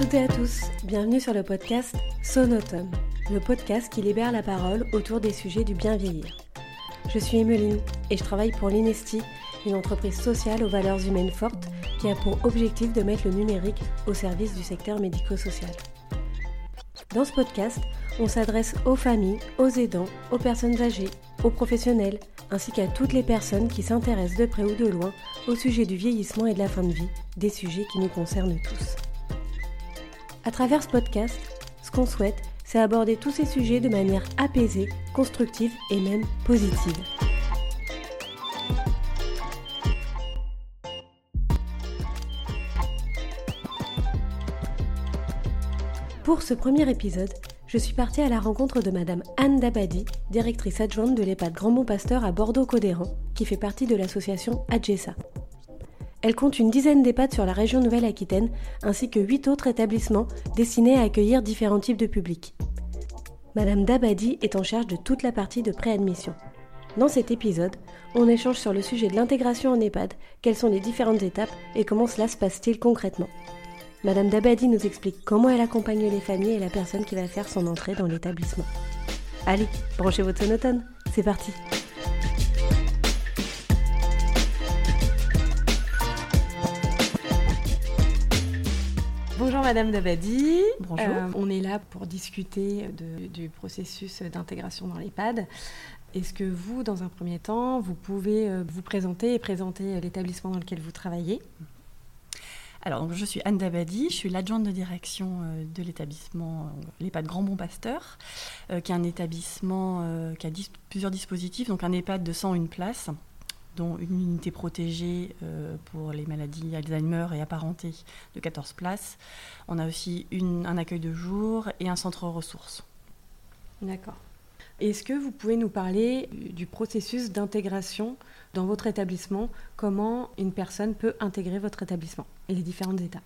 toutes et à tous, bienvenue sur le podcast Sonotone, le podcast qui libère la parole autour des sujets du bien vieillir. Je suis Emeline et je travaille pour l'Inesti, une entreprise sociale aux valeurs humaines fortes qui a pour objectif de mettre le numérique au service du secteur médico-social. Dans ce podcast, on s'adresse aux familles, aux aidants, aux personnes âgées, aux professionnels, ainsi qu'à toutes les personnes qui s'intéressent de près ou de loin au sujet du vieillissement et de la fin de vie, des sujets qui nous concernent tous. À travers ce podcast, ce qu'on souhaite, c'est aborder tous ces sujets de manière apaisée, constructive et même positive. Pour ce premier épisode, je suis partie à la rencontre de Madame Anne Dabadi, directrice adjointe de l'EHPAD Grand Bon Pasteur à Bordeaux-Codéran, qui fait partie de l'association AGESA. Elle compte une dizaine d'EHPAD sur la région Nouvelle-Aquitaine, ainsi que huit autres établissements destinés à accueillir différents types de publics. Madame Dabadi est en charge de toute la partie de préadmission. Dans cet épisode, on échange sur le sujet de l'intégration en EHPAD, quelles sont les différentes étapes et comment cela se passe-t-il concrètement. Madame Dabadi nous explique comment elle accompagne les familles et la personne qui va faire son entrée dans l'établissement. Allez, branchez votre sonotone, c'est parti Bonjour Madame Dabadi. Bonjour. Euh, on est là pour discuter du processus d'intégration dans l'EHPAD. Est-ce que vous, dans un premier temps, vous pouvez euh, vous présenter et présenter l'établissement dans lequel vous travaillez? Alors, donc, je suis Anne Dabadi, je suis l'adjointe de direction euh, de l'établissement l'EHPAD Grand Bon Pasteur, qui est un établissement qui a plusieurs dispositifs, donc un EHPAD de 101 places, dont une unité protégée pour les maladies Alzheimer et apparentées de 14 places. On a aussi un accueil de jour et un centre ressources. D'accord. Est-ce que vous pouvez nous parler du processus d'intégration dans votre établissement? Comment une personne peut intégrer votre établissement et les différentes étapes?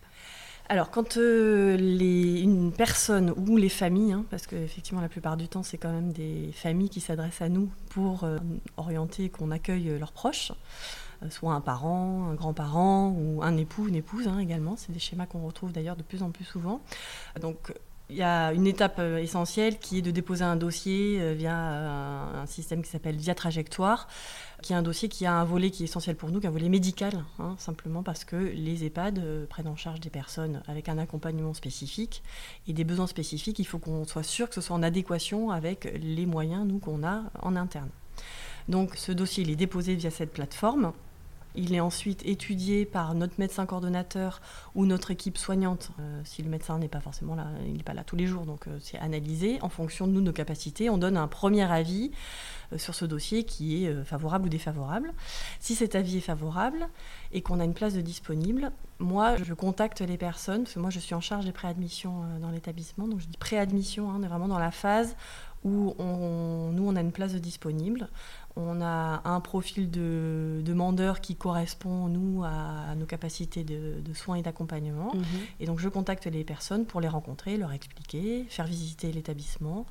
Alors, quand euh, les, une personne ou les familles, hein, parce qu'effectivement la plupart du temps c'est quand même des familles qui s'adressent à nous pour euh, orienter qu'on accueille leurs proches, euh, soit un parent, un grand-parent ou un époux, une épouse hein, également, c'est des schémas qu'on retrouve d'ailleurs de plus en plus souvent. Donc il y a une étape euh, essentielle qui est de déposer un dossier euh, via euh, un système qui s'appelle Via Trajectoire, qui est un dossier qui a un volet qui est essentiel pour nous, qui est un volet médical, hein, simplement parce que les EHPAD prennent en charge des personnes avec un accompagnement spécifique et des besoins spécifiques. Il faut qu'on soit sûr que ce soit en adéquation avec les moyens, nous, qu'on a en interne. Donc ce dossier, il est déposé via cette plateforme. Il est ensuite étudié par notre médecin coordonnateur ou notre équipe soignante. Euh, si le médecin n'est pas forcément là, il n'est pas là tous les jours, donc euh, c'est analysé en fonction de nous, nos capacités. On donne un premier avis euh, sur ce dossier qui est favorable ou défavorable. Si cet avis est favorable et qu'on a une place de disponible, moi je contacte les personnes, parce que moi je suis en charge des préadmissions dans l'établissement, donc je dis préadmission, hein, on est vraiment dans la phase où nous on a une place de disponible. On a un profil de demandeur qui correspond, nous, à, nos capacités de, soins et d'accompagnement. Mhm. Et donc, je contacte les personnes pour les rencontrer, leur expliquer, faire visiter l'établissement,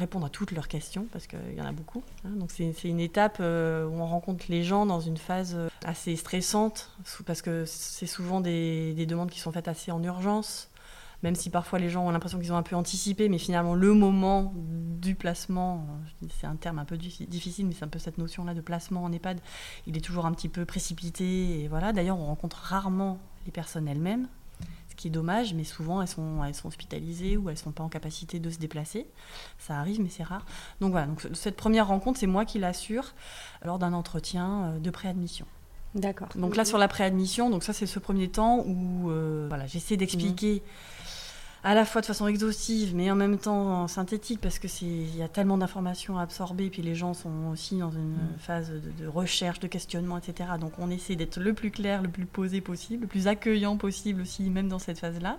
répondre à toutes leurs questions, parce qu'il y en a beaucoup. Hein. Donc, c'est une étape euh, où on rencontre les gens dans une phase euh, assez stressante, parce que c'est souvent des, des demandes qui sont faites assez en urgence même si parfois les gens ont l'impression qu'ils ont un peu anticipé, mais finalement le moment du placement, c'est un terme un peu difficile, mais c'est un peu cette notion-là de placement en EHPAD, il est toujours un petit peu précipité. Et voilà. D'ailleurs, on rencontre rarement les personnes elles-mêmes, ce qui est dommage, mais souvent elles sont, elles sont hospitalisées ou elles ne sont pas en capacité de se déplacer. Ça arrive, mais c'est rare. Donc voilà, donc cette première rencontre, c'est moi qui l'assure lors d'un entretien euh, de préadmission. D'accord. Donc là, sur la préadmission, donc ça, c'est ce premier temps où euh, voilà, j'essaie d'expliquer. Mmh à la fois de façon exhaustive, mais en même temps synthétique, parce que il y a tellement d'informations à absorber, puis les gens sont aussi dans une mm. phase de, recherche, de questionnement, etc. Donc on essaie d'être le plus clair, le plus posé possible, le plus accueillant possible aussi, même dans cette phase-là.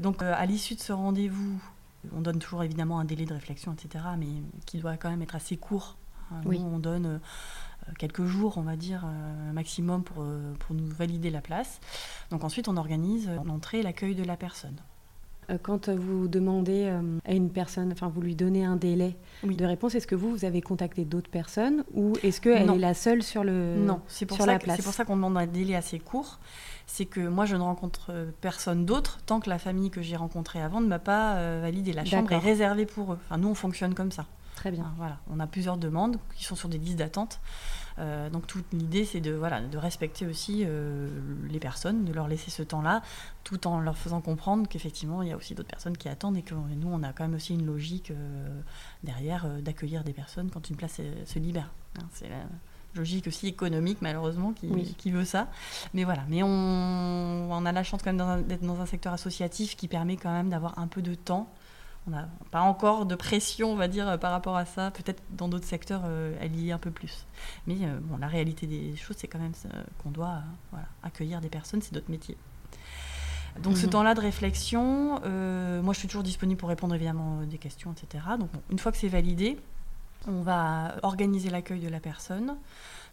Donc euh, à l'issue de ce rendez-vous, on donne toujours évidemment un délai de réflexion, etc., mais qui doit quand même être assez court. Hein, oui. on donne euh, quelques jours, on va dire, euh, maximum pour, pour nous valider la place. Donc ensuite, on organise l'entrée et l'accueil de la personne. Euh, quand vous demandez euh, à une personne, enfin vous lui donnez un délai de réponse, est-ce que vous, vous avez contacté d'autres personnes ou est-ce qu'elle est la seule sur, le, non, c'est pour, ça c'est pour ça qu'on demande un délai assez court. C'est que moi, je ne rencontre personne d'autre tant que la famille que j'ai rencontrée avant ne m'a pas validé. La chambre est réservée pour eux. Enfin, nous, on fonctionne comme ça. Très bien. Voilà, on a plusieurs demandes qui sont sur des listes d'attente. Euh, donc toute l'idée, c'est de, voilà, de respecter aussi euh, les personnes, de leur laisser ce temps-là, tout en leur faisant comprendre qu'effectivement, il y a aussi d'autres personnes qui attendent et que nous, on a quand même aussi une logique euh, derrière d'accueillir des personnes quand une place se libère. Hein, c'est la logique aussi économique, malheureusement, qui, qui, veut ça. Mais voilà, mais on, on a la chance quand même d'être dans un secteur associatif qui permet quand même d'avoir un peu de temps on n'a pas encore de pression, on va dire, par rapport à ça. Peut-être dans d'autres secteurs, euh, elle y est un peu plus. Mais euh, bon, la réalité des choses, c'est quand même qu'on doit accueillir des personnes, c'est notre métier. Donc ce mhm. temps-là de réflexion, euh, moi je suis toujours disponible pour répondre évidemment des questions, etc. Donc une fois que c'est validé, on va organiser l'accueil de la personne.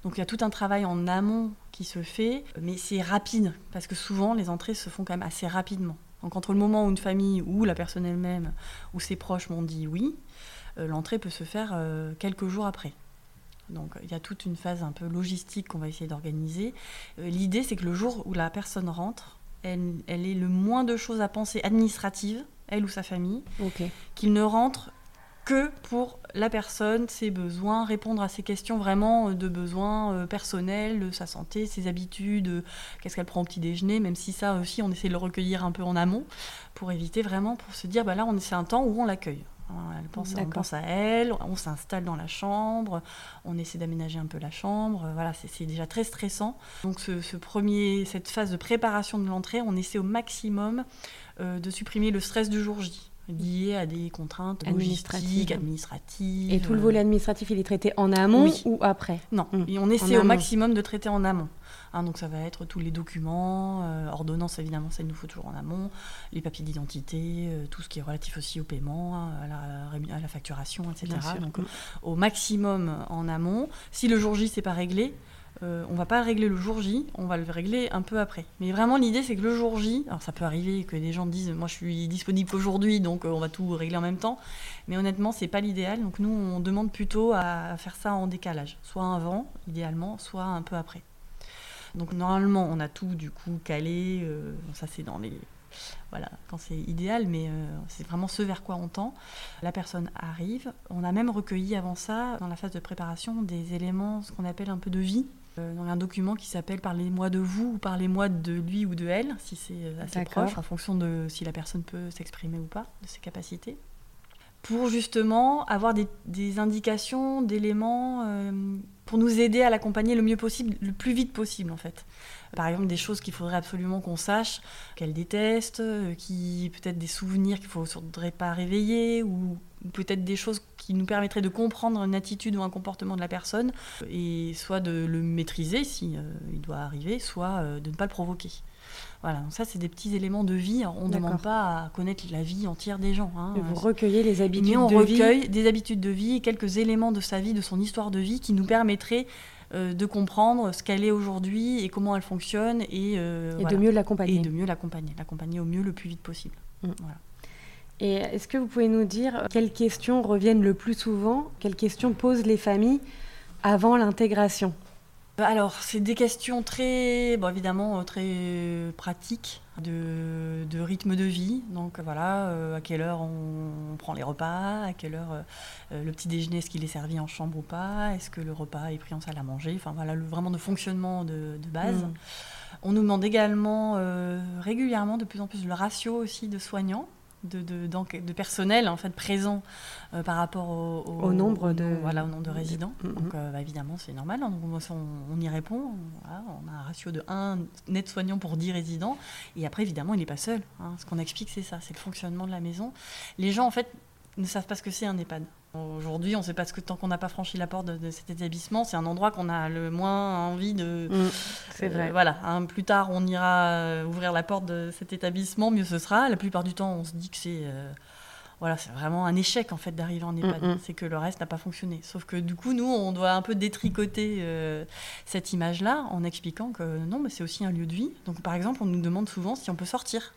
Donc il y a tout un travail en amont qui se fait, mais c'est rapide, parce que souvent les entrées se font quand même assez rapidement. Donc entre le moment où une famille ou la personne elle-même ou ses proches m'ont dit oui, euh, l'entrée peut se faire euh, quelques jours après. Donc il y a toute une phase un peu logistique qu'on va essayer d'organiser. Euh, l'idée c'est que le jour où la personne rentre, elle, elle ait le moins de choses à penser administratives, elle ou sa famille, qu'il ne rentre que pour la personne, ses besoins, répondre à ses questions vraiment euh, de besoins euh, personnels, de sa santé, ses habitudes, euh, qu'est-ce qu'elle prend au petit déjeuner, même si ça aussi on essaie de le recueillir un peu en amont pour éviter vraiment, pour se dire bah là c'est un temps où on l'accueille. Elle pense, on pense à elle, on s'installe dans la chambre, on essaie d'aménager un peu la chambre. Voilà, c'est déjà très stressant. Donc ce, premier, cette phase de préparation de l'entrée, on essaie au maximum de supprimer le stress du jour J liées à des contraintes administratives. administratives. Et tout le volet administratif, il est traité en amont ou après Non, hum. et on essaie au maximum de traiter en amont. Hein, donc ça va être tous les documents, euh, ordonnances évidemment, ça il nous faut toujours en amont, les papiers d'identité, euh, tout ce qui est relatif aussi au paiement, à la, à la facturation, etc. Donc hum. au maximum en amont. Si le jour J c'est pas réglé, euh, on va pas le régler le jour J, on va le régler un peu après. Mais vraiment, l'idée, c'est que le jour J, alors ça peut arriver que des gens disent, moi je suis disponible qu'aujourd'hui, donc euh, on va tout régler en même temps. Mais honnêtement, c'est pas l'idéal. Donc nous, on demande plutôt à faire ça en décalage, soit avant, idéalement, soit un peu après. Donc normalement, on a tout du coup calé. Euh, ça, c'est dans les voilà, quand c'est idéal, mais c'est vraiment ce vers quoi on tend. La personne arrive. On a même recueilli avant ça, dans la phase de préparation, des éléments, ce qu'on appelle un peu de vie, euh, dans un document qui s'appelle Parlez-moi de vous ou Parlez-moi de lui ou de elle, si c'est euh, assez proche, en fonction de si la personne peut s'exprimer ou pas, de ses capacités. Pour justement avoir des, indications, d'éléments, euh, pour nous aider à l'accompagner le mieux possible, le plus vite possible en fait. Par exemple, des choses qu'il faudrait absolument qu'on sache, qu'elle déteste, qui peut-être des souvenirs qu'il ne faudrait pas réveiller, ou peut-être des choses qui nous permettraient de comprendre une attitude ou un comportement de la personne, et soit de le maîtriser si euh, il doit arriver, soit euh, de ne pas le provoquer. Voilà, donc ça c'est des petits éléments de vie. On ne demande pas à connaître la vie entière des gens. Hein. Vous recueillez les habitudes Mais on de recueille des habitudes de vie et quelques éléments de sa vie, de son histoire de vie, qui nous permettraient euh, de comprendre ce qu'elle est aujourd'hui et comment elle fonctionne et, de mieux l'accompagner. Et de mieux l'accompagner, l'accompagner au mieux le plus vite possible. Mm. Voilà. Et est-ce que vous pouvez nous dire quelles questions reviennent le plus souvent Quelles questions posent les familles avant l'intégration? Alors, c'est des questions très, bon, évidemment, euh, très pratiques de, rythme de vie. Donc voilà, euh, à quelle heure on, prend les repas, à quelle heure euh, le petit déjeuner, est-ce qu'il est servi en chambre ou pas, est-ce que le repas est pris en salle à manger, enfin voilà, vraiment de fonctionnement de, base. Mm. On nous demande également régulièrement de plus en plus le ratio aussi de soignants de, de, personnel en fait présent euh, par rapport au, nombre de voilà au nombre de résidents mm-hmm. donc euh, bah, évidemment c'est normal hein. on, y répond on, a un ratio de 1 net soignant pour 10 résidents et après évidemment il n'est pas seul hein. ce qu'on explique c'est ça c'est le fonctionnement de la maison les gens en fait ne savent pas ce que c'est un EHPAD Aujourd'hui, on ne sait pas ce que tant qu'on n'a pas franchi la porte de, cet établissement, c'est un endroit qu'on a le moins envie de. Mm, c'est vrai. Euh, voilà. Hein, plus tard, on ira euh, ouvrir la porte de cet établissement, mieux ce sera. La plupart du temps, on se dit que c'est. Euh, voilà, c'est vraiment un échec en fait d'arriver en EHPAD. Mm, mm. C'est que le reste n'a pas fonctionné. Sauf que du coup, nous, on doit un peu détricoter cette image-là en expliquant que non, mais c'est aussi un lieu de vie. Donc, par exemple, on nous demande souvent si on peut sortir.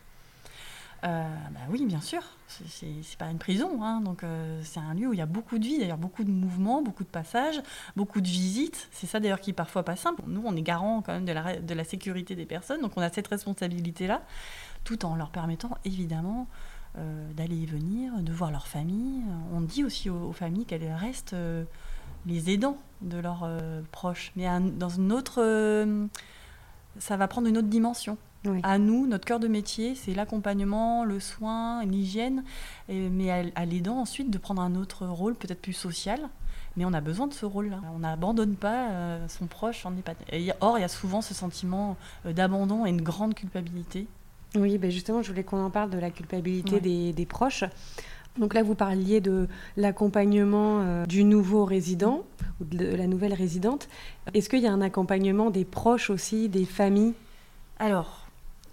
Bah oui, bien sûr. C'est pas une prison, hein, donc c'est un lieu où il y a beaucoup de vie, d'ailleurs beaucoup de mouvements, beaucoup de passages, beaucoup de visites. C'est ça d'ailleurs qui est parfois pas simple. Nous, on est garant quand même de la, sécurité des personnes, donc on a cette responsabilité-là, tout en leur permettant évidemment d'aller y venir, de voir leur famille. On dit aussi aux, familles qu'elles restent les aidants de leurs euh, proches, mais dans une autre, euh, ça va prendre une autre dimension. À nous, notre cœur de métier, c'est l'accompagnement, le soin, l'hygiène, mais à, l'aidant ensuite de prendre un autre rôle, peut-être plus social. Mais on a besoin de ce rôle-là. On n'abandonne pas euh, son proche en EHPAD. or, il y a souvent ce sentiment d'abandon et une grande culpabilité. Oui, ben justement, je voulais qu'on en parle de la culpabilité des, des, proches. Donc là, vous parliez de l'accompagnement euh, du nouveau résident ou de la nouvelle résidente. Est-ce qu'il y a un accompagnement des proches aussi, des familles? Alors,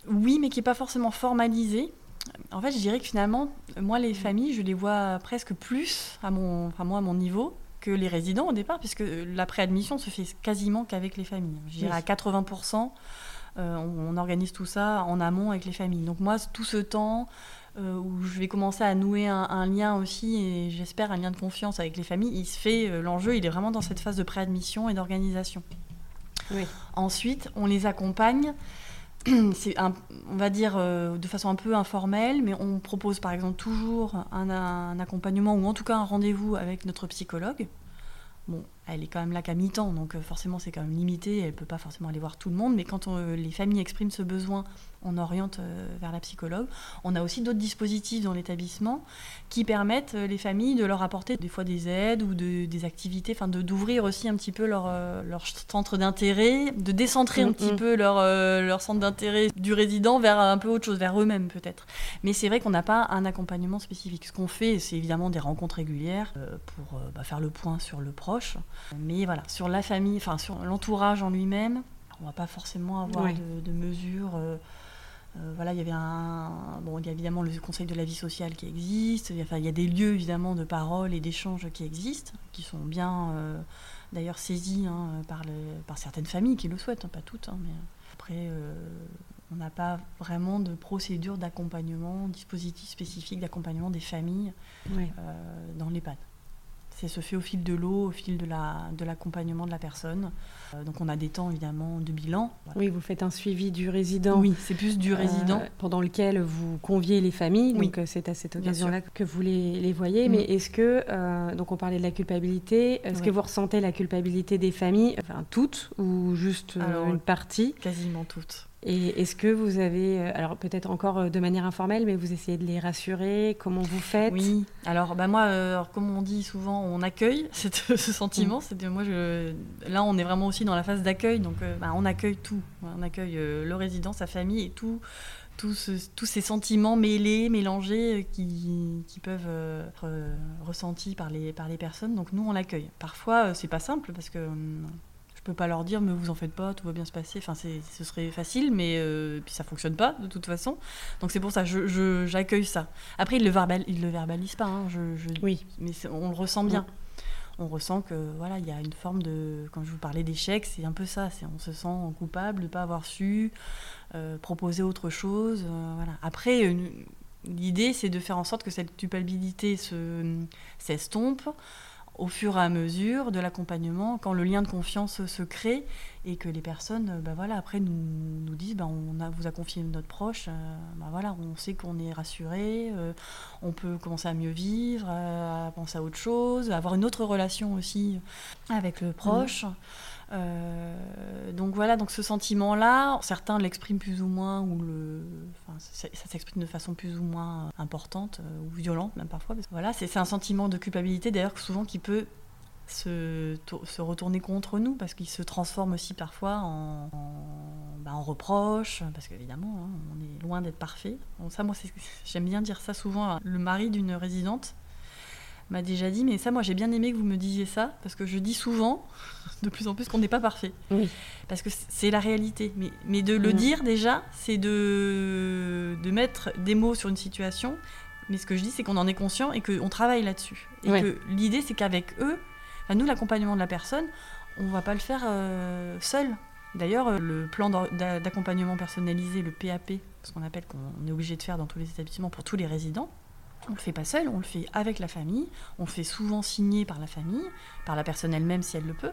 oui, mais qui n'est pas forcément formalisé. En fait, je dirais que finalement, moi, les familles, je les vois presque plus, à mon, enfin, moi, à mon niveau, que les résidents au départ, puisque la préadmission se fait quasiment qu'avec les familles. Je dirais à 80%, euh, on, on, organise tout ça en amont avec les familles. Donc moi, tout ce temps, euh, où je vais commencer à nouer un, lien aussi, et j'espère un lien de confiance avec les familles, il se fait, euh, l'enjeu, il est vraiment dans cette phase de préadmission et d'organisation. Ensuite, on les accompagne, on va dire euh, de façon un peu informelle, mais on propose par exemple toujours un accompagnement ou en tout cas un rendez-vous avec notre psychologue. Elle est quand même là qu'à mi-temps, donc forcément c'est quand même limité, elle ne peut pas forcément aller voir tout le monde, mais quand les familles expriment ce besoin on oriente euh, vers la psychologue. On a aussi d'autres dispositifs dans l'établissement qui permettent euh, les familles de leur apporter des fois des aides ou des activités, enfin d'ouvrir aussi un petit peu leur, euh, leur centre d'intérêt, de décentrer un mm, petit mm. peu leur, leur centre d'intérêt du résident vers un peu autre chose, vers eux-mêmes peut-être. Mais c'est vrai qu'on n'a pas un accompagnement spécifique. Ce qu'on fait, c'est évidemment des rencontres régulières pour bah, faire le point sur le proche. Mais voilà, sur la famille, enfin sur l'entourage en lui-même, on ne va pas forcément avoir de, mesures. Euh, voilà, il y avait un, bon, il y a évidemment le Conseil de la vie sociale qui existe. Il y a, enfin, il y a des lieux évidemment de parole et d'échange qui existent, qui sont bien euh, d'ailleurs saisis hein, par, le, par certaines familles qui le souhaitent, hein, pas toutes. Hein, mais après, euh, on n'a pas vraiment de procédure d'accompagnement, dispositif spécifique d'accompagnement des familles dans l'EHPAD. Ça se fait au fil de l'eau, au fil de l'accompagnement la, de, de la personne. Euh, donc on a des temps évidemment de bilan. Oui, vous faites un suivi du résident. Oui, c'est plus du résident. Euh, pendant lequel vous conviez les familles. Donc euh, c'est à cette occasion-là que vous les, les voyez. Mais est-ce que, donc on parlait de la culpabilité, est-ce que vous ressentez la culpabilité des familles, enfin toutes ou juste une partie? Quasiment toutes. Et est-ce que vous avez, euh, alors peut-être encore euh, de manière informelle, mais vous essayez de les rassurer Comment vous faites? Oui, alors bah moi, euh, comme on dit souvent, on accueille ce sentiment. Mm. C'est moi, je, là, on est vraiment aussi dans la phase d'accueil, donc bah, on accueille tout. On accueille le résident, sa famille et tout, tous ces sentiments mêlés, mélangés qui, qui peuvent être ressentis par les, par les personnes. Donc nous, on l'accueille. Parfois, c'est pas simple parce que hum, je peux pas leur dire mais vous en faites pas, tout va bien se passer. Enfin, ce serait facile, mais euh, puis ça fonctionne pas de toute façon. Donc c'est pour ça, je, j'accueille ça. Après, ils le verbal, le verbalisent pas. Hein, je, oui. Mais on le ressent bien. On ressent que voilà, il y a une forme de, quand je vous parlais d'échec, c'est un peu ça. C'est on se sent coupable de pas avoir su euh, proposer autre chose. Euh, voilà. Après. L'idée, c'est de faire en sorte que cette culpabilité se, s'estompe, au fur et à mesure de l'accompagnement, quand le lien de confiance se crée et que les personnes, bah voilà, après nous, disent, bah on vous a confié notre proche, euh, bah on sait qu'on est rassuré, euh, on peut commencer à mieux vivre, à penser à autre chose, à avoir une autre relation aussi avec le proche. Euh, donc voilà, donc ce sentiment-là, certains l'expriment plus ou moins, ou le, enfin, ça, s'exprime de façon plus ou moins importante euh, ou violente même parfois. voilà, c'est un sentiment de culpabilité d'ailleurs souvent qui peut se, se, retourner contre nous parce qu'il se transforme aussi parfois en, bah, reproche parce qu'évidemment hein, on est loin d'être parfait. ça moi j'aime bien dire ça souvent. Le mari d'une résidente m'a déjà dit, mais ça, moi, j'ai bien aimé que vous me disiez ça, parce que je dis souvent, de plus en plus, qu'on n'est pas parfait. Oui. Parce que c'est la réalité. Mais, mais de le mm. dire déjà, c'est de, de mettre des mots sur une situation. Mais ce que je dis, c'est qu'on en est conscient et qu'on travaille là-dessus. Et que l'idée, c'est qu'avec eux, nous, l'accompagnement de la personne, on va pas le faire euh, seul. D'ailleurs, euh, le plan d'accompagnement personnalisé, le PAP, ce qu'on appelle qu'on est obligé de faire dans tous les établissements pour tous les résidents. On ne le fait pas seul, on le fait avec la famille, on le fait souvent signer par la famille, par la personne elle-même si elle le peut.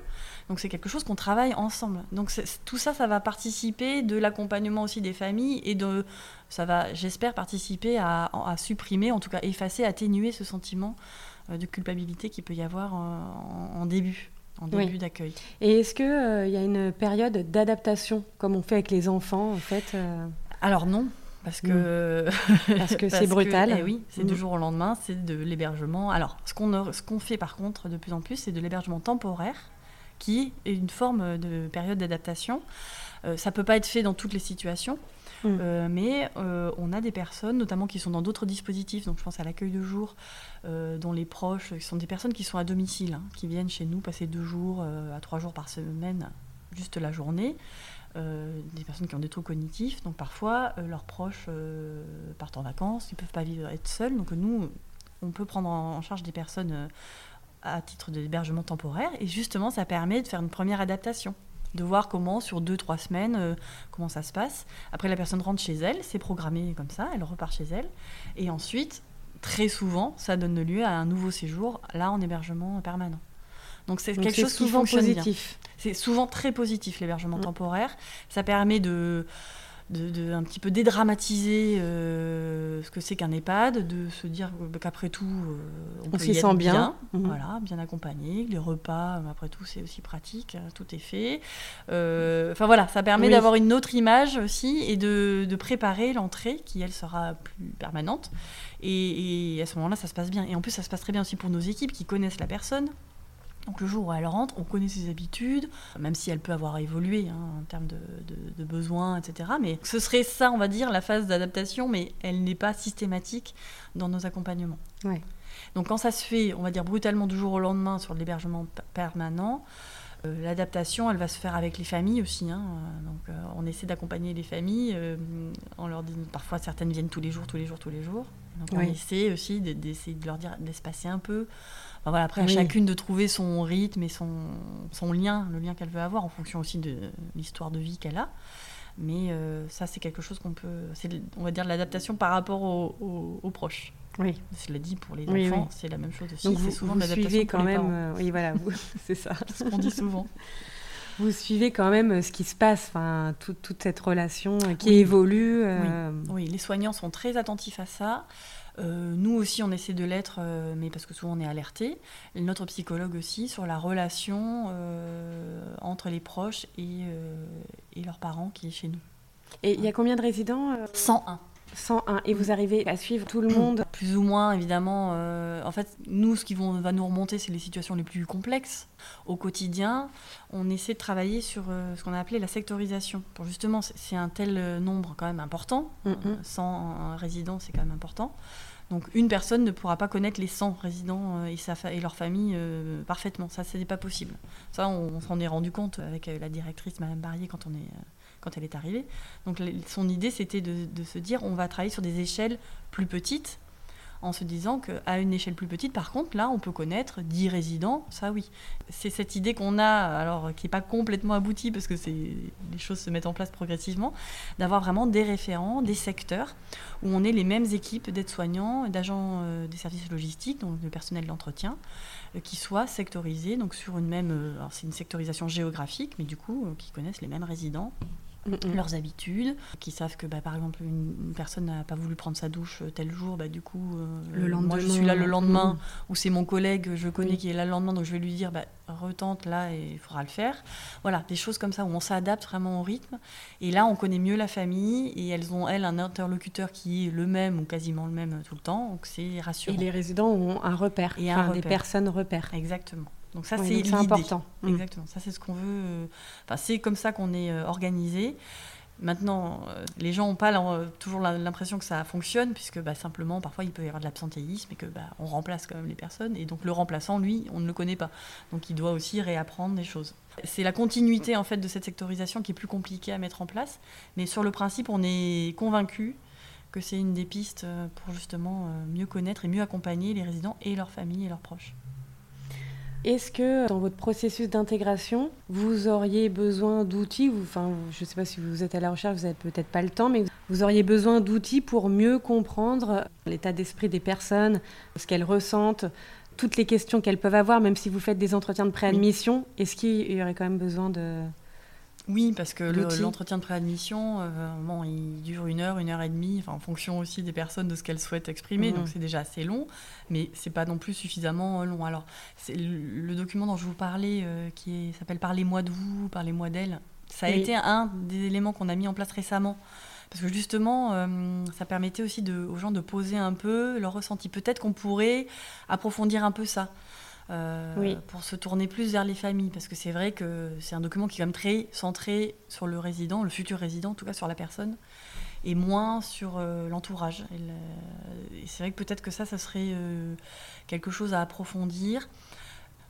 Donc c'est quelque chose qu'on travaille ensemble. Donc tout ça, ça va participer de l'accompagnement aussi des familles et de, ça va, j'espère, participer à, supprimer, en tout cas effacer, atténuer ce sentiment euh, de culpabilité qu'il peut y avoir en, début. En début d'accueil. Et est-ce qu'il euh, y a une période d'adaptation, comme on fait avec les enfants, en fait euh? Alors non, parce que mm. parce que c'est brutal. Eh oui, c'est du mm. jour au lendemain, c'est de l'hébergement. Alors, ce qu'on ce qu'on fait par contre de plus en plus, c'est de l'hébergement temporaire, qui est une forme de période d'adaptation. Euh, ça peut pas être fait dans toutes les situations, mm. euh, mais euh, on a des personnes, notamment qui sont dans d'autres dispositifs. Donc, je pense à l'accueil de jour, dont les proches sont des personnes qui sont à domicile, hein, qui viennent chez nous passer deux jours à trois jours par semaine, juste la journée. Euh, des personnes qui ont des troubles cognitifs. Donc parfois, euh, leurs proches euh, partent en vacances, ils ne peuvent pas vivre, être seuls. Donc nous, on peut prendre en charge des personnes à titre d'hébergement temporaire. Et justement, ça permet de faire une première adaptation de voir comment sur deux trois semaines comment ça se passe. Après la personne rentre chez elle, c'est programmé comme ça, elle repart chez elle, et ensuite très souvent ça donne lieu à un nouveau séjour là en hébergement permanent. Donc c'est quelque chose souvent positif. C'est souvent très positif l'hébergement mm. temporaire. Ça permet de, de, un petit peu dédramatiser euh, ce que c'est qu'un EHPAD, de se dire qu'après tout, euh, on, s'y sent bien, mm-hmm. voilà, bien accompagné. Les repas, après tout, c'est aussi pratique, euh, tout est fait. Enfin voilà, ça permet d'avoir une autre image aussi et de, de préparer l'entrée qui, elle, sera plus permanente. Et, et à ce moment-là, ça se passe bien. Et en plus, ça se passe très bien aussi pour nos équipes qui connaissent la personne, donc le jour où elle rentre, on connaît ses habitudes, même si elle peut avoir évolué hein, en termes de, besoins, etc. Mais ce serait ça, on va dire, la phase d'adaptation, mais elle n'est pas systématique dans nos accompagnements. Donc quand ça se fait, on va dire brutalement du jour au lendemain sur l'hébergement permanent, euh, l'adaptation, elle va se faire avec les familles aussi. Hein. Donc, euh, on essaie d'accompagner les familles. Euh, on leur dit, parfois, certaines viennent tous les jours, tous les jours, tous les jours. Donc, on essaie aussi d'essayer de leur dire d'espacer un peu, voilà, après, à chacune de trouver son rythme et son, son lien, le lien qu'elle veut avoir, en fonction aussi de l'histoire de vie qu'elle a. Mais euh, ça, c'est quelque chose qu'on peut. C'est, on va dire, l'adaptation par rapport aux, proches. Oui. Je l'ai dit pour les enfants, c'est la même chose aussi. Donc c'est souvent vous suivez quand même. Euh, oui, voilà, c'est ça. ce qu'on dit souvent. Vous suivez quand même euh, ce qui se passe, enfin, toute cette relation qui évolue. oui, les soignants sont très attentifs à ça. Euh, nous aussi, on essaie de l'être, euh, mais parce que souvent on est alerté. notre psychologue aussi sur la relation euh, entre les proches et, et, leurs parents qui est chez nous. Et il y a combien de résidents 101. 101. Et vous arrivez à suivre tout le monde Plus ou moins, évidemment. en fait, nous, ce qui va nous remonter, c'est les situations les plus complexes. Au quotidien, on essaie de travailler sur ce qu'on a appelé la sectorisation. Pour justement, c'est un tel nombre quand même important. 100 résidents, c'est quand même important. Donc une personne ne pourra pas connaître les 100 résidents euh, et, sa et leur famille euh, parfaitement. Ça, ce n'est pas possible. Ça, on, s'en est rendu compte avec euh, la directrice, Madame Barrier, quand, on est, quand elle est arrivée. Donc son idée, c'était de, de, se dire, on va travailler sur des échelles plus petites en se disant qu'à une échelle plus petite, par contre, là, on peut connaître 10 résidents, ça oui. C'est cette idée qu'on a, alors qui n'est pas complètement aboutie, parce que les choses se mettent en place progressivement, d'avoir vraiment des référents, des secteurs, où on est les mêmes équipes d'aides-soignants, d'agents euh, des services logistiques, donc le personnel d'entretien, euh, qui soient sectorisés, donc sur une même, euh, c'est une sectorisation géographique, mais du coup, qui connaissent les mêmes résidents leurs habitudes, qui savent que bah, par exemple une, personne n'a pas voulu prendre sa douche euh, tel jour, bah, du coup euh, le lendemain, moi je suis là le lendemain, ou c'est mon collègue je connais qui est là le lendemain, donc je vais lui dire bah, retente là et il faudra le faire. Voilà, des choses comme ça où on s'adapte vraiment au rythme. Et là on connaît mieux la famille et elles ont elles un interlocuteur qui est le même ou quasiment le même tout le temps, donc c'est rassurant. Et les résidents ont un repère, et un des personnes repères. Exactement. Donc ça, c'est important. Mm. Exactement. Ça, c'est ce qu'on veut. Euh, enfin, c'est comme ça qu'on est euh, organisé. Maintenant, euh, les gens n'ont pas toujours l'impression que ça fonctionne, puisque bah, simplement, parfois, il peut y avoir de l'absentéisme et que bah, on remplace quand même les personnes. Et donc, le remplaçant, lui, on ne le connaît pas. Donc, il doit aussi réapprendre des choses. C'est la continuité, en fait, de cette sectorisation qui est plus compliquée à mettre en place. Mais sur le principe, on est convaincu que c'est une des pistes pour justement mieux connaître et mieux accompagner les résidents et leurs familles et leurs proches. Est-ce que dans votre processus d'intégration, vous auriez besoin d'outils, enfin, je ne sais pas si vous êtes à la recherche, vous n'avez peut-être pas le temps, mais vous auriez besoin d'outils pour mieux comprendre l'état d'esprit des personnes, ce qu'elles ressentent, toutes les questions qu'elles peuvent avoir, même si vous faites des entretiens de préadmission. Est-ce qu'il y aurait quand même besoin de... Oui, parce que l'entretien de préadmission, euh, bon, il dure une heure, une heure et demie, enfin, en fonction aussi des personnes, de ce qu'elles souhaitent exprimer. Donc mhm. c'est déjà assez long, mais c'est pas non plus suffisamment long. Alors, le, document dont je vous parlais, euh, qui s'appelle Parlez-moi de vous, Parlez-moi d'elle, ça a été un des éléments qu'on a mis en place récemment. Parce que justement, euh, ça permettait aussi de, aux gens de poser un peu leur ressenti. Peut-être qu'on pourrait approfondir un peu ça. Euh, pour se tourner plus vers les familles. Parce que c'est vrai que c'est un document qui est quand même très centré sur le résident, le futur résident, en tout cas sur la personne, et moins sur euh, l'entourage. Et, c'est vrai que peut-être que ça, ça serait euh, quelque chose à approfondir.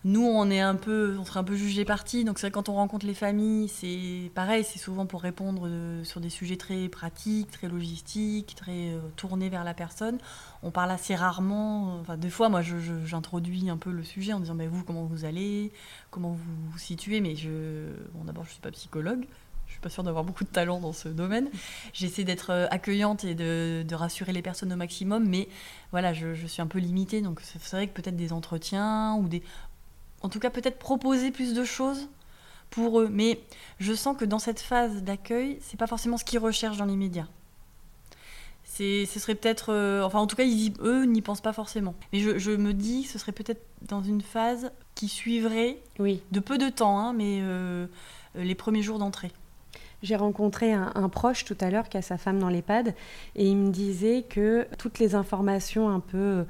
Nous, on est un peu, on serait un peu jugé parti. Donc c'est quand on rencontre les familles, c'est pareil, c'est souvent pour répondre euh, sur des sujets très pratiques, très logistiques, très euh, tournés vers la personne. On parle assez rarement. Enfin, des fois, moi, j'introduis un peu le sujet en disant, mais vous, comment vous allez, comment vous vous situez? Mais je, bon, d'abord, je suis pas psychologue. Je suis pas sûre d'avoir beaucoup de talent dans ce domaine. J'essaie d'être euh, accueillante et de, rassurer les personnes au maximum, mais voilà, je, je suis un peu limitée. Donc c'est vrai que peut-être des entretiens ou des, en tout cas peut-être proposer plus de choses pour eux. Mais je sens que dans cette phase d'accueil, c'est pas forcément ce qu'ils recherchent dans les médias. ce serait peut-être, euh, enfin en tout cas, ils eux n'y pensent pas forcément. Mais je, me dis, ce serait peut-être dans une phase qui suivrait, oui. de peu de temps, hein, mais euh, les premiers jours d'entrée. J'ai rencontré un, proche tout à l'heure qui a sa femme dans l'EHPAD et il me disait que toutes les informations un peu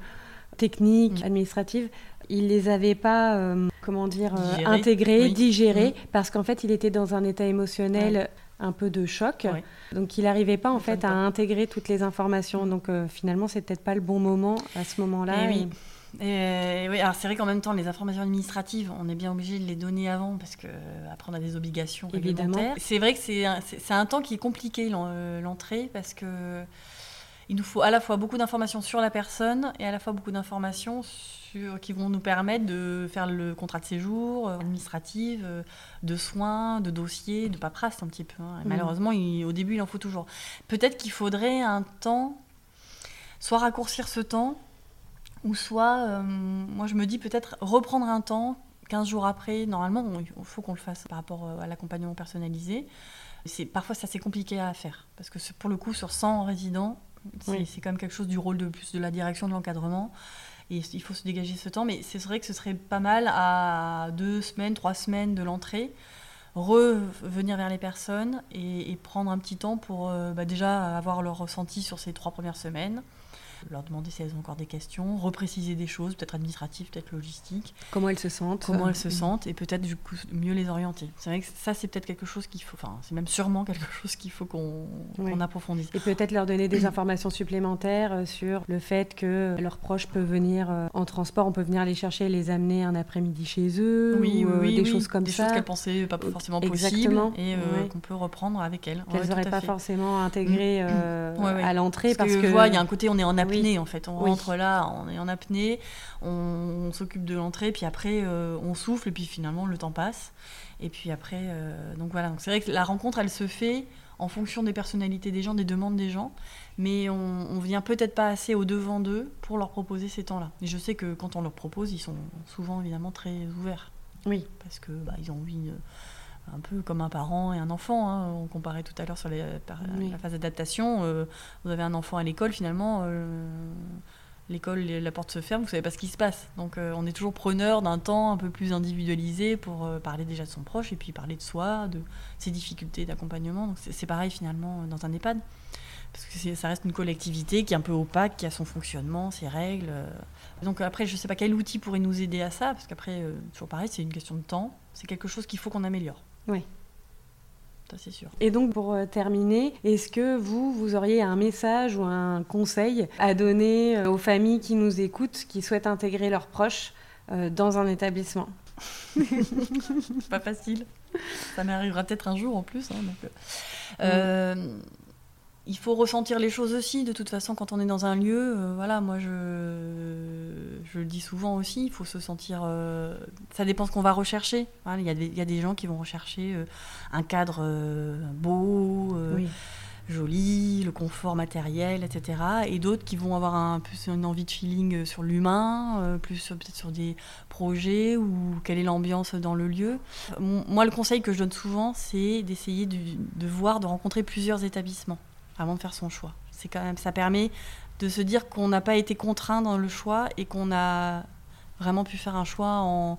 techniques, mm. administratives, il les avait pas, euh, comment dire, euh, intégrées, digérées, mm. parce qu'en fait, il était dans un état émotionnel un peu de choc. Donc, il n'arrivait pas, en fait, à intégrer toutes les informations. Donc, euh, finalement, c'est peut-être pas le bon moment à ce moment-là. Eh oui. Et oui, alors c'est vrai qu'en même temps, les informations administratives, on est bien obligé de les donner avant parce que après on a des obligations réglementaires. C'est vrai que c'est un, un, temps qui est compliqué l'entrée parce que il nous faut à la fois beaucoup d'informations sur la personne et à la fois beaucoup d'informations qui vont nous permettre de faire le contrat de séjour euh, administratif, euh, de soins, de dossiers, de paperasse un petit peu. Hein. Mmh. Malheureusement, au début, il en faut toujours. Peut-être qu'il faudrait un temps, soit raccourcir ce temps, ou soit, euh, moi je me dis peut-être reprendre un temps, 15 jours après, normalement, il faut qu'on le fasse par rapport à l'accompagnement personnalisé. C'est, parfois, c'est assez compliqué à faire, parce que pour le coup, sur 100 résidents, c'est quand même quelque chose du rôle de plus de la direction de l'encadrement. Et il faut se dégager ce temps. Mais c'est vrai que ce serait pas mal à deux semaines, trois semaines de l'entrée, revenir vers les personnes et, prendre un petit temps pour euh, bah, déjà avoir leur ressenti sur ces trois premières semaines leur demander si elles ont encore des questions, repréciser des choses, peut-être administratives, peut-être logistiques. Comment elles se sentent. Comment elles se mm. sentent et peut-être du coup mieux les orienter. C'est vrai que ça, c'est peut-être quelque chose qu'il faut, enfin, c'est même sûrement quelque chose qu'il faut qu'on approfondisse. Et peut-être leur donner des informations supplémentaires euh, sur le fait que leurs proches peuvent venir euh, en transport, on peut venir les chercher et les amener un après-midi chez eux. Oui, ou, oui, des choses comme ça. Des choses qu'elles pensaient pas forcément possibles et euh, qu'on peut reprendre avec elles. Qu'elles n'auraient pas forcément intégré mm. à l'entrée parce, que, il y a un côté on est en apnée en fait. On rentre là, on est en apnée, on, s'occupe de l'entrée, puis après euh, on souffle, et puis finalement le temps passe. Et puis après, euh, donc voilà. c'est vrai que la rencontre, elle se fait en fonction des personnalités des gens, des demandes des gens, mais on, on vient peut-être pas assez au devant d'eux pour leur proposer ces temps-là. Et je sais que quand on leur propose, ils sont souvent évidemment très ouverts. Oui. Parce que bah, ils ont envie. Un peu comme un parent et un enfant. Hein. On comparait tout à l'heure sur la phase d'adaptation. vous avez un enfant à l'école, finalement, l'école, la porte se ferme, vous savez pas ce qui se passe. Donc euh, on est toujours preneur d'un temps un peu plus individualisé pour euh, parler déjà de son proche et puis parler de soi, de ses difficultés d'accompagnement. Donc c'est pareil finalement dans un EHPAD. Parce que ça reste une collectivité qui est un peu opaque, qui a son fonctionnement, ses règles. Euh. Donc après, je ne sais pas quel outil pourrait nous aider à ça, parce qu'après, toujours pareil, c'est une question de temps. C'est quelque chose qu'il faut qu'on améliore. Oui c'est sûr. Et donc pour euh, terminer, est-ce que vous, vous auriez un message ou un conseil à donner euh, aux familles qui nous écoutent, qui souhaitent intégrer leurs proches euh, dans un établissement? Pas facile. Ça m'arrivera peut-être un jour en plus. Hein. Il faut ressentir les choses aussi. De toute façon, quand on est dans un lieu, euh, voilà, moi je, je le dis souvent aussi, il faut se sentir. euh, ça dépend ce qu'on va rechercher. Il y, a des- il y a des gens qui vont rechercher euh, un cadre beau, Oui. joli, le confort matériel, etc. Et d'autres qui vont avoir un plus une envie de feeling sur l'humain, plus sur- peut-être sur des projets ou quelle est l'ambiance dans le lieu. Moi, le conseil que je donne souvent, c'est d'essayer de, de voir, de rencontrer plusieurs établissements avant de faire son choix. C'est quand même, ça permet de se dire qu'on n'a pas été contraint dans le choix et qu'on a vraiment pu faire un choix en,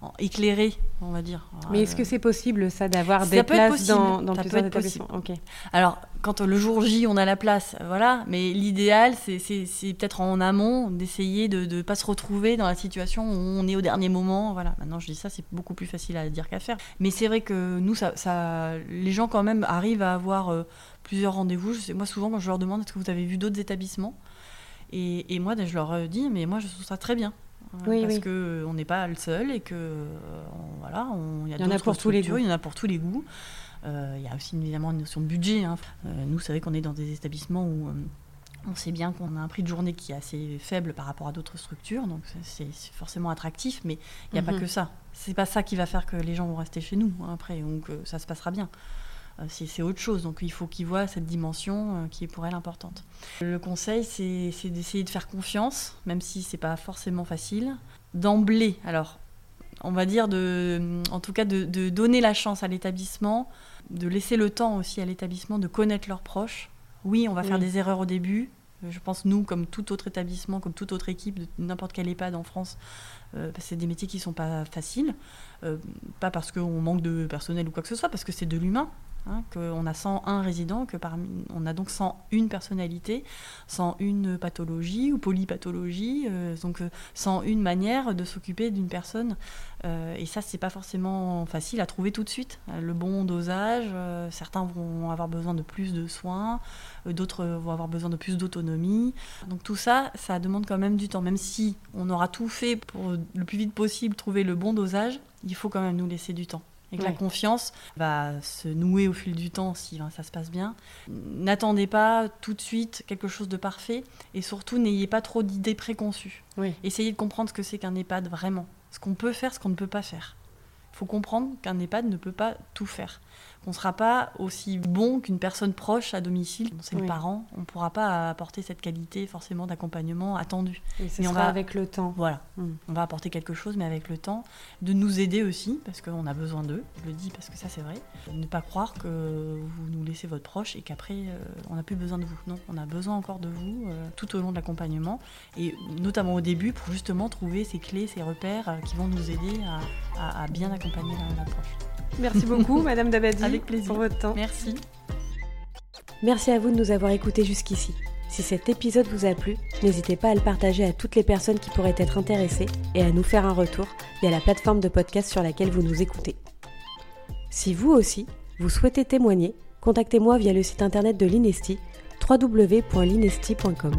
en éclairé, on va dire. Mais est-ce que c'est possible, ça, d'avoir des places dans, dans Ça peut plusieurs être établissements? Ok. Alors, quand euh, le jour J, on a la place, voilà. Mais l'idéal, c'est- peut-être en amont d'essayer de ne pas se retrouver dans la situation où on est au dernier moment. Voilà. Maintenant, je dis ça, c'est beaucoup plus facile à dire qu'à faire. Mais c'est vrai que nous, ça, ça- les gens quand même arrivent à avoir euh, plusieurs rendez-vous. Je sais- Moi, souvent, quand je leur demande est-ce que vous avez vu d'autres établissements? Et, et moi, je leur euh, dis mais moi, je trouve ça très bien. Euh, Oui, parce oui. que euh, on n'est pas le seul et que on- voilà, on- y a Il y en a pour tous les structures, goûts. Il y en a pour tous les goûts. Euh, Il y a aussi évidemment une notion de budget. hein. Euh, nous, c'est vrai qu'on est dans des établissements où euh, on sait bien qu'on a un prix de journée qui est assez faible par rapport à d'autres structures, donc c'est forcément attractif, mais il n'y a Mhm. pas que ça. C'est pas ça qui va faire que les gens vont rester chez nous hein, après, donc ça se passera bien. Euh, C'est autre chose, donc il faut qu'ils voient cette dimension euh, qui est pour elle importante. Le conseil, c'est d'essayer de faire confiance, même si c'est pas forcément facile. D'emblée, alors, on va dire, de, en tout cas, de, de donner la chance à l'établissement, de laisser le temps aussi à l'établissement de connaître leurs proches. Oui, on va faire des erreurs au début. Je pense, nous, comme tout autre établissement, comme toute autre équipe de n'importe quel EHPAD en France, euh, parce que c'est des métiers qui sont pas faciles. Euh, pas parce qu'on manque de personnel ou quoi que ce soit, parce que c'est de l'humain. Hein, qu'on a 101 résidents, que parmi, on a donc 101 personnalités, 101 pathologies ou polypathologies, euh, donc euh, 101 manières de s'occuper d'une personne. Euh, et ça, c'est pas forcément facile à trouver tout de suite. Euh, Le bon dosage, euh, certains vont avoir besoin de plus de soins, euh, d'autres euh, vont avoir besoin de plus d'autonomie. Donc tout ça, ça demande quand même du temps. Même si on aura tout fait pour le plus vite possible trouver le bon dosage, il faut quand même nous laisser du temps. Et que la confiance va se nouer au fil du temps si hein, ça se passe bien. N'attendez pas tout de suite quelque chose de parfait et surtout n'ayez pas trop d'idées préconçues. Oui. Essayez de comprendre ce que c'est qu'un EHPAD vraiment. Ce qu'on peut faire, ce qu'on ne peut pas faire. Il faut comprendre qu'un EHPAD ne peut pas tout faire. Qu'on ne sera pas aussi bon qu'une personne proche à domicile. C'est Oui. les parents. On ne pourra pas apporter cette qualité forcément d'accompagnement attendu. Et ce Mais on va- avec le temps. Voilà. Mm. On va apporter quelque chose, mais avec le temps. De nous aider aussi, parce qu'on a besoin d'eux. Je le dis parce que ça, c'est vrai. Ne pas croire que vous nous laissez votre proche et qu'après, euh, on n'a plus besoin de vous. Non, on a besoin encore de vous euh, tout au long de l'accompagnement. Et notamment au début, pour justement trouver ces clés, ces repères euh, qui vont nous aider à, à- à bien accompagner la- l'approche. Merci beaucoup, Madame Dabadi, Avec plaisir. pour votre temps. Merci. Merci à vous de nous avoir écoutés jusqu'ici. Si cet épisode vous a plu, n'hésitez pas à le partager à toutes les personnes qui pourraient être intéressées et à nous faire un retour via la plateforme de podcast sur laquelle vous nous écoutez. Si vous aussi, vous souhaitez témoigner, contactez-moi via le site internet de l'Inesti, www.linesti.com.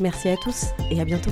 Merci à tous et à bientôt.